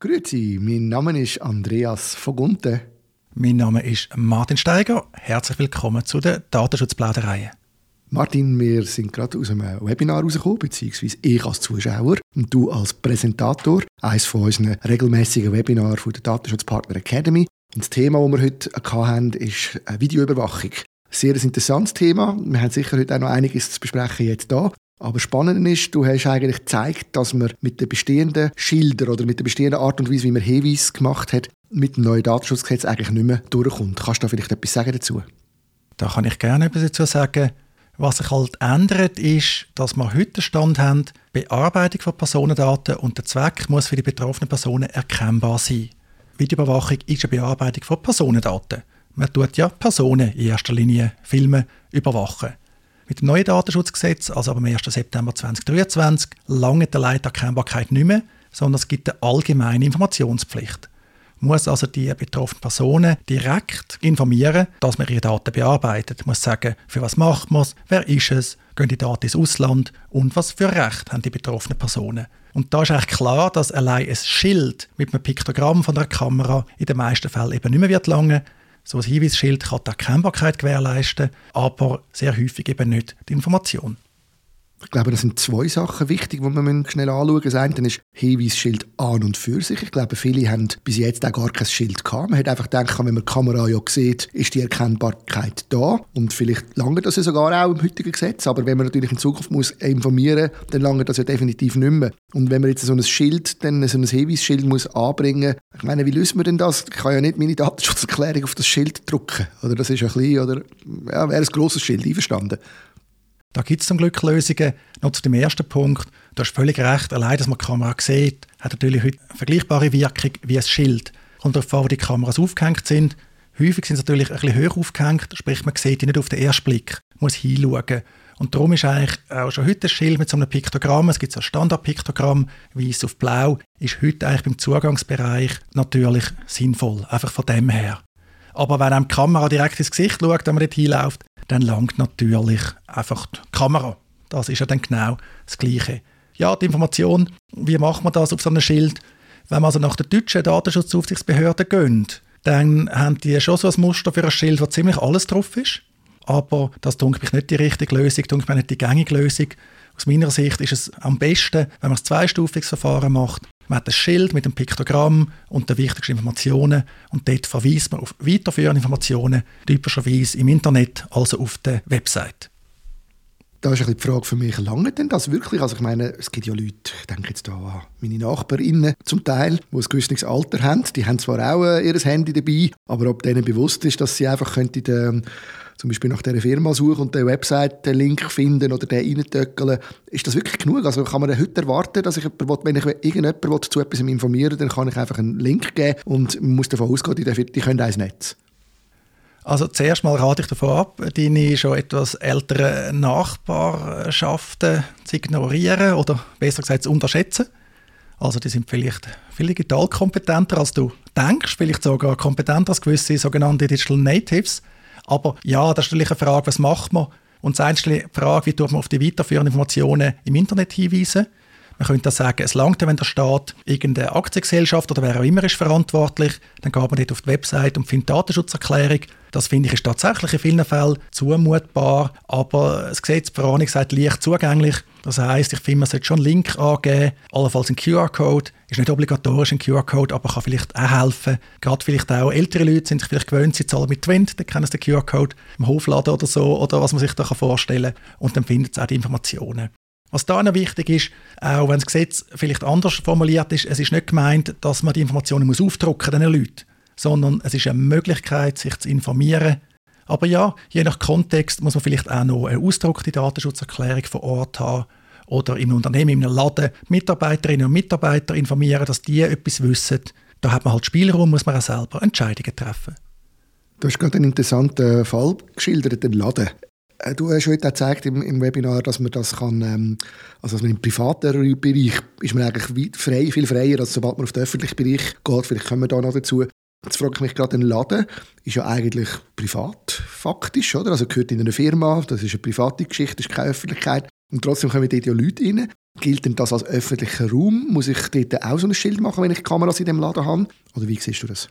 Grüezi, mein Name ist Andreas Vogunte. Mein Name ist Martin Steiger. Herzlich willkommen zu der Datenschutzplauderei. Martin, wir sind gerade aus einem Webinar rausgekommen, beziehungsweise ich als Zuschauer und du als Präsentator, eines von unseren regelmäßigen Webinaren von der Datenschutzpartner Academy. Und das Thema, das wir heute hatten, ist Videoüberwachung. Sehr ein interessantes Thema. Wir haben sicher heute auch noch einiges zu besprechen jetzt da. Aber spannend ist, du hast eigentlich gezeigt, dass man mit den bestehenden Schildern oder mit der bestehenden Art und Weise, wie man Hinweise gemacht hat, mit dem neuen Datenschutzgesetz eigentlich nicht mehr durchkommt. Kannst du da vielleicht etwas sagen dazu? Da kann ich gerne etwas dazu sagen. Was sich halt ändert, ist, dass wir heute Stand haben, Bearbeitung von Personendaten und der Zweck muss für die betroffenen Personen erkennbar sein. Videoüberwachung ist eine Bearbeitung von Personendaten. Man tut ja Personen in erster Linie filmen, überwachen. Mit dem neuen Datenschutzgesetz, also am 1. September 2023, lange der Leiterkennbarkeit nicht mehr, sondern es gibt eine allgemeine Informationspflicht. Muss also die betroffenen Personen direkt informieren, dass man ihre Daten bearbeitet. Muss sagen, für was macht man es, wer ist es, gehen die Daten ins Ausland und was für Recht haben die betroffenen Personen. Und da ist eigentlich klar, dass allein ein Schild mit einem Piktogramm von der Kamera in den meisten Fällen eben nicht mehr wird so ein Hinweisschild kann die Erkennbarkeit gewährleisten, aber sehr häufig eben nicht die Information. Ich glaube, das sind zwei Sachen wichtig, die man schnell anschauen müssen. Das eine ist Hinweisschild an und für sich. Ich glaube, viele haben bis jetzt auch gar kein Schild gehabt. Man hat einfach gedacht, wenn man die Kamera ja sieht, ist die Erkennbarkeit da. Und vielleicht lange das ja sogar auch im heutigen Gesetz. Aber wenn man natürlich in Zukunft muss informieren muss, dann lange das ja definitiv nicht mehr. Und wenn man jetzt so ein Schild, dann so ein Hinweisschild muss anbringen ich meine, wie löst man denn das? Ich kann ja nicht meine Datenschutzerklärung auf das Schild drucken. Oder das ist ein bisschen, oder, ja, wäre ein grosses Schild, einverstanden. Da gibt es zum Glück Lösungen. Noch zu dem ersten Punkt. Du hast völlig recht. Allein, dass man die Kamera sieht, hat natürlich heute eine vergleichbare Wirkung wie ein Schild. Kommt darauf an, wo die Kameras aufgehängt sind. Häufig sind sie natürlich ein bisschen höher aufgehängt, sprich man sieht die nicht auf den ersten Blick. Man muss hinschauen. Und darum ist eigentlich auch schon heute ein Schild mit so einem Piktogramm, es gibt so ein Standardpiktogramm, weiß auf blau, ist heute eigentlich beim Zugangsbereich natürlich sinnvoll, einfach von dem her. Aber wenn einem die Kamera direkt ins Gesicht schaut, wenn man dort hinläuft, dann langt natürlich einfach die Kamera. Das ist ja dann genau das Gleiche. Ja, die Information, wie macht man das auf so einem Schild? Wenn man also nach der deutschen Datenschutzaufsichtsbehörde geht, dann haben die schon so ein Muster für ein Schild, wo ziemlich alles drauf ist. Aber das denke ich nicht die richtige Lösung, denke ich nicht die gängige Lösung. Aus meiner Sicht ist es am besten, wenn man ein zweistufiges Verfahren macht. Man hat ein Schild mit dem Piktogramm und den wichtigsten Informationen und dort verweist man auf weiterführende Informationen, typischerweise im Internet, also auf der Website. Da ist ein die Frage für mich, lange denn das wirklich? Also ich meine, es gibt ja Leute, ich denke jetzt da an meine Nachbarinnen zum Teil, die ein gewisses Alter haben. Die haben zwar auch äh, ihr Handy dabei, aber ob denen bewusst ist, dass sie einfach könnten, äh, zum Beispiel nach dieser Firma suchen und den Website-Link finden oder den reintöckeln, ist das wirklich genug? Also kann man heute erwarten, dass ich jemand, wenn ich irgendjemand zu etwas informieren will, dann kann ich einfach einen Link geben und man muss davon ausgehen, die, die können ein Netz. Also zuerst mal rate ich davon ab, deine schon etwas älteren Nachbarschaften zu ignorieren oder besser gesagt zu unterschätzen. Also die sind vielleicht viel digital kompetenter als du denkst, vielleicht sogar kompetenter als gewisse sogenannte Digital Natives. Aber ja, das ist natürlich eine Frage, was macht man? Und das die Frage, wie tut man auf die weiterführenden Informationen im Internet hinweisen? Man könnte sagen, es langt, wenn der Staat irgendeine Aktiengesellschaft oder wer auch immer ist verantwortlich, dann geht man dort auf die Website und findet Datenschutzerklärung. Das finde ich ist tatsächlich in vielen Fällen zumutbar, aber das Gesetzverordnung sagt leicht zugänglich. Das heißt, ich finde, man sollte schon einen Link angeben, allenfalls einen QR-Code. Ist nicht obligatorisch ein QR-Code, aber kann vielleicht auch helfen. Gerade vielleicht auch ältere Leute sind sich vielleicht gewöhnt, sie zahlen mit Twint, dann kennen sie den QR-Code im Hofladen oder so, oder was man sich da vorstellen kann. Und dann findet sie auch die Informationen. Was da noch wichtig ist, auch wenn das Gesetz vielleicht anders formuliert ist, es ist nicht gemeint, dass man die Informationen muss aufdrucken Leuten, sondern es ist eine Möglichkeit, sich zu informieren. Aber ja, je nach Kontext muss man vielleicht auch noch eine ausgedruckte Datenschutzerklärung vor Ort haben oder im Unternehmen, in einem Laden Mitarbeiterinnen und Mitarbeiter informieren, dass die etwas wissen. Da hat man halt Spielraum, muss man auch selber Entscheidungen treffen. Du hast gerade einen interessanten Fall geschildert, den Laden. Äh, du hast heute auch gezeigt im, im, Webinar, dass man das kann, ähm, also dass man im privaten Bereich ist man eigentlich frei, viel freier, als sobald man auf den öffentlichen Bereich geht. Vielleicht kommen wir da noch dazu. Jetzt frage ich mich gerade, ein Laden ist ja eigentlich privat, faktisch, oder? Also gehört in eine Firma, das ist eine private Geschichte, das ist keine Öffentlichkeit. Und trotzdem kommen dort ja Leute rein. Gilt denn das als öffentlicher Raum? Muss ich dort auch so ein Schild machen, wenn ich Kameras in dem Laden habe? Oder wie siehst du das?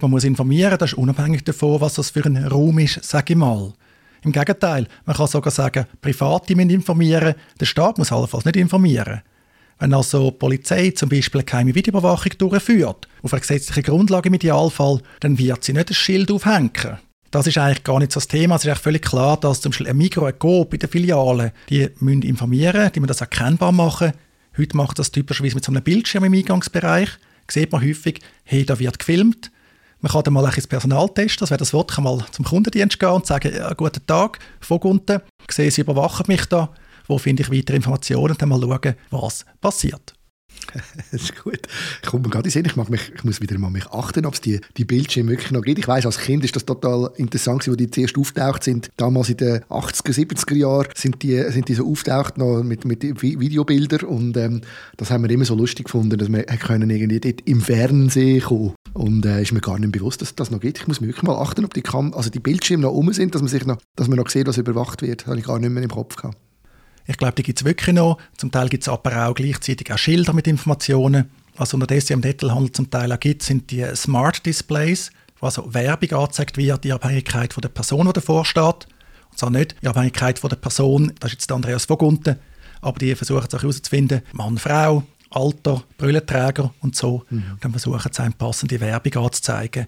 Man muss informieren das ist unabhängig davon, was das für ein Raum ist, sage ich mal. Im Gegenteil, man kann sogar sagen, Private müssen informieren, der Staat muss allenfalls nicht informieren. Wenn also die Polizei zum Beispiel eine geheime Videoüberwachung durchführt, auf einer gesetzlichen Grundlage im Idealfall, dann wird sie nicht ein Schild aufhängen. Das ist eigentlich gar nicht so das Thema. Es ist eigentlich völlig klar, dass zum Beispiel ein Migro, ein Coop in den Filialen, die müssen informieren, die müssen das erkennbar machen. Heute macht das typischerweise mit so einem Bildschirm im Eingangsbereich. Sieht man häufig, hey, da wird gefilmt. Man kann dann mal ein das Personal testen. Das wäre das Wort, kann mal zum Kundendienst gehen und sagen, ja, guten Tag, Vogunten, ich sehe, Sie überwachen mich da. Wo finde ich weitere Informationen? Und dann mal schauen, was passiert. das ist gut. Ich komme gerade in ich, mich, ich muss wieder mal mich achten, ob es die, die Bildschirme wirklich noch gibt. Ich weiß als Kind ist das total interessant, wo die zuerst auftaucht sind. Damals in den 80er, 70er Jahren sind die, sind die so auftaucht noch mit, mit Videobildern und ähm, das haben wir immer so lustig gefunden, dass wir können irgendwie dort im Fernsehen kommen. Und äh, ist mir gar nicht bewusst, dass das noch gibt. Ich muss mir wirklich mal achten, ob die, Kam also die Bildschirme noch um sind, dass man, sich noch, dass man noch sieht, was überwacht wird. Das habe ich gar nicht mehr im Kopf gehabt. Ich glaube, die gibt es wirklich noch. Zum Teil gibt es aber auch gleichzeitig auch Schilder mit Informationen. Was unterdessen im Detailhandel zum Teil auch gibt, sind die Smart Displays, wo also Werbung angezeigt wird, die Abhängigkeit von der Person, die davor steht. Und zwar nicht die Abhängigkeit von der Person, das ist jetzt Andreas Vogunten, aber die versuchen es auch herauszufinden, Mann, Frau, Alter, Brillenträger und so. Mhm. Und dann versuchen sie eine passende Werbung anzuzeigen.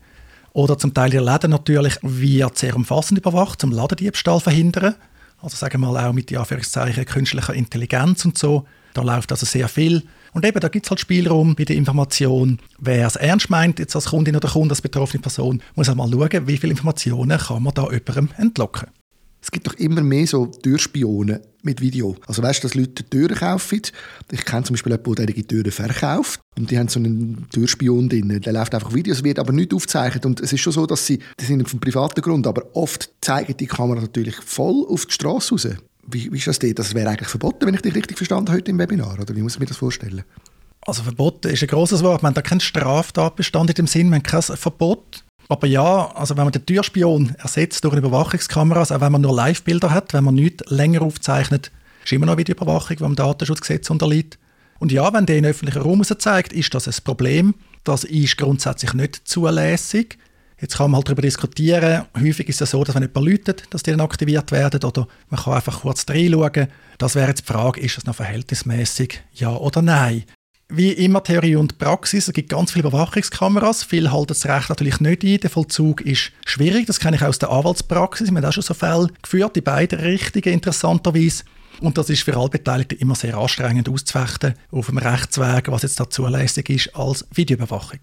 Oder zum Teil die Läden natürlich wird sehr umfassend überwacht, zum Ladendiebstahl verhindern. Also sagen wir mal auch mit die Anführungszeichen künstlicher Intelligenz und so. Da läuft also sehr viel. Und eben, da gibt es halt Spielraum bei der Information. Wer es ernst meint, jetzt als Kundin oder Kunde, als betroffene Person, muss halt mal schauen, wie viele Informationen kann man da jemandem entlocken. Es gibt doch immer mehr so Türspione mit Video. Also weißt du, dass Leute Türen kaufen. Ich kenne zum Beispiel jemanden, der die Türen verkauft. Und die haben so einen Türspion drin. Der läuft einfach Videos, wird aber nicht aufgezeichnet. Und es ist schon so, dass sie, die sind vom privaten Grund, aber oft zeigen die Kamera natürlich voll auf die Straße raus. Wie, wie ist das denn? Das wäre eigentlich verboten, wenn ich dich richtig verstanden heute im Webinar. Oder wie muss ich mir das vorstellen? Also verboten ist ein großes Wort. Man hat da keinen Straftatbestand in dem Sinn, man hat kein Verbot. Aber ja, also wenn man den Türspion ersetzt durch eine Überwachungskamera, auch wenn man nur Live-Bilder hat, wenn man nicht länger aufzeichnet, ist immer noch Videoüberwachung, die dem Datenschutzgesetz unterliegt. Und ja, wenn der in öffentlichen Raum zeigt, ist das ein Problem. Das ist grundsätzlich nicht zulässig. Jetzt kann man halt darüber diskutieren. Häufig ist es so, dass wenn jemand läutet, dass die dann aktiviert werden oder man kann einfach kurz reinschauen. Das wäre jetzt die Frage, ist das noch verhältnismäßig, ja oder nein? Wie immer Theorie und Praxis. Es gibt ganz viele Überwachungskameras. Viele halten das Recht natürlich nicht ein. Der Vollzug ist schwierig. Das kenne ich aus der Anwaltspraxis. Wir haben auch schon so Fälle geführt, in beide Richtungen interessanterweise. Und das ist für alle Beteiligten immer sehr anstrengend auszufechten auf dem Rechtsweg, was jetzt da zulässig ist als Videoüberwachung.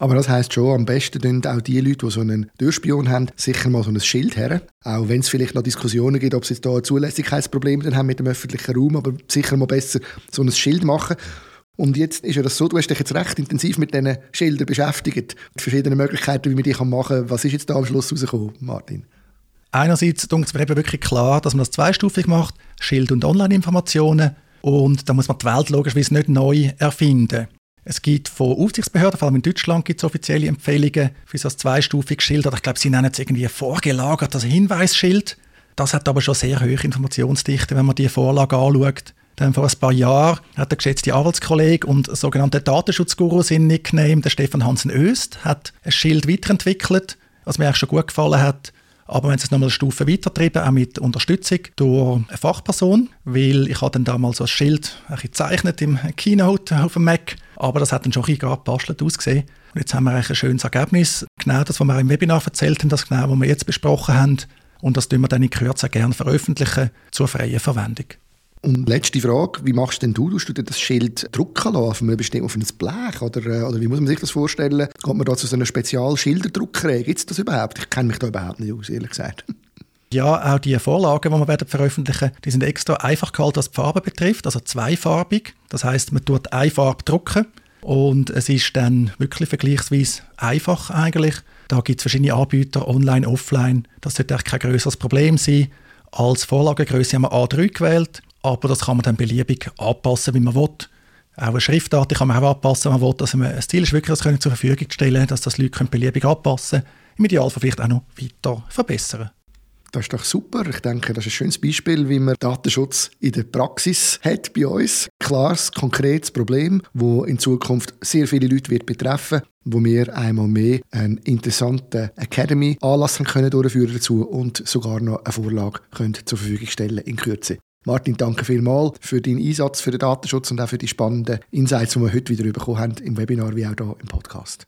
Aber das heißt schon, am besten tun auch die Leute, die so einen Türspion haben, sicher mal so ein Schild her. Auch wenn es vielleicht noch Diskussionen gibt, ob sie da ein Zulässigkeitsproblem haben mit dem öffentlichen Raum, aber sicher mal besser so ein Schild machen. Und jetzt ist ja das so, du hast dich jetzt recht intensiv mit diesen Schildern beschäftigt, mit verschiedenen Möglichkeiten, wie man die machen kann. Was ist jetzt da am Schluss rausgekommen, Martin? Einerseits ist mir eben wirklich klar, dass man das zweistufig macht, Schild- und Online-Informationen. Und da muss man die Welt logischerweise nicht neu erfinden. Es gibt von Aufsichtsbehörden, vor allem in Deutschland, gibt es offizielle Empfehlungen für so ein zweistufiges Schild. Oder ich glaube, sie nennen es irgendwie vorgelagert, also Hinweisschild. Das hat aber schon sehr hohe Informationsdichte, wenn man die Vorlage anschaut. Dann vor ein paar Jahren hat der geschätzte Arbeitskollege und sogenannte Datenschutzguru sein Nickname, der Stefan Hansen Öst, hat ein Schild weiterentwickelt, was mir eigentlich schon gut gefallen hat. Aber wir haben es nochmal eine Stufe weitergetrieben, auch mit Unterstützung durch eine Fachperson, weil ich habe dann damals so ein Schild ein gezeichnet im Keynote auf dem Mac, aber das hat dann schon ein bisschen gebastelt ausgesehen. Und jetzt haben wir eigentlich ein schönes Ergebnis, genau das, was wir im Webinar erzählt haben, das genau, was wir jetzt besprochen haben. Und das tun wir dann in Kürze gerne veröffentlichen zur freien Verwendung. Und letzte Frage, wie machst denn du? Tust du das Schild drucken lassen, auf, auf ein Blech? Oder, äh, oder wie muss man sich das vorstellen? Kommt man da zu so einer Spezialschilderdruckerei? Gibt es das überhaupt? Ich kenne mich da überhaupt nicht aus, ehrlich gesagt. Ja, auch die Vorlagen, die wir veröffentlichen, die sind extra einfach gehalten, was die Farbe betrifft, also zweifarbig. Das heißt, man tut eine Farbe drucken und es ist dann wirklich vergleichsweise einfach eigentlich. Da gibt es verschiedene Anbieter, online, offline. Das sollte eigentlich kein größeres Problem sein. Als Vorlagengröße haben wir A3 gewählt aber das kann man dann beliebig anpassen, wie man will. Auch eine Schriftart kann man auch anpassen, wenn man will. Also ein Ziel ist wirklich, das zur Verfügung stellen, dass das Leute beliebig anpassen können. Im Idealfall vielleicht auch noch weiter verbessern. Das ist doch super. Ich denke, das ist ein schönes Beispiel, wie man Datenschutz in der Praxis hat bei uns. Klares, konkretes Problem, wo in Zukunft sehr viele Leute wird betreffen wo wir einmal mehr einen interessanten Academy-Anlass können durchführen dazu und sogar noch eine Vorlage können zur Verfügung stellen in Kürze. Martin, danke vielmals für deinen Einsatz für den Datenschutz und auch für die spannenden Insights, die wir heute wieder bekommen haben im Webinar wie auch hier im Podcast.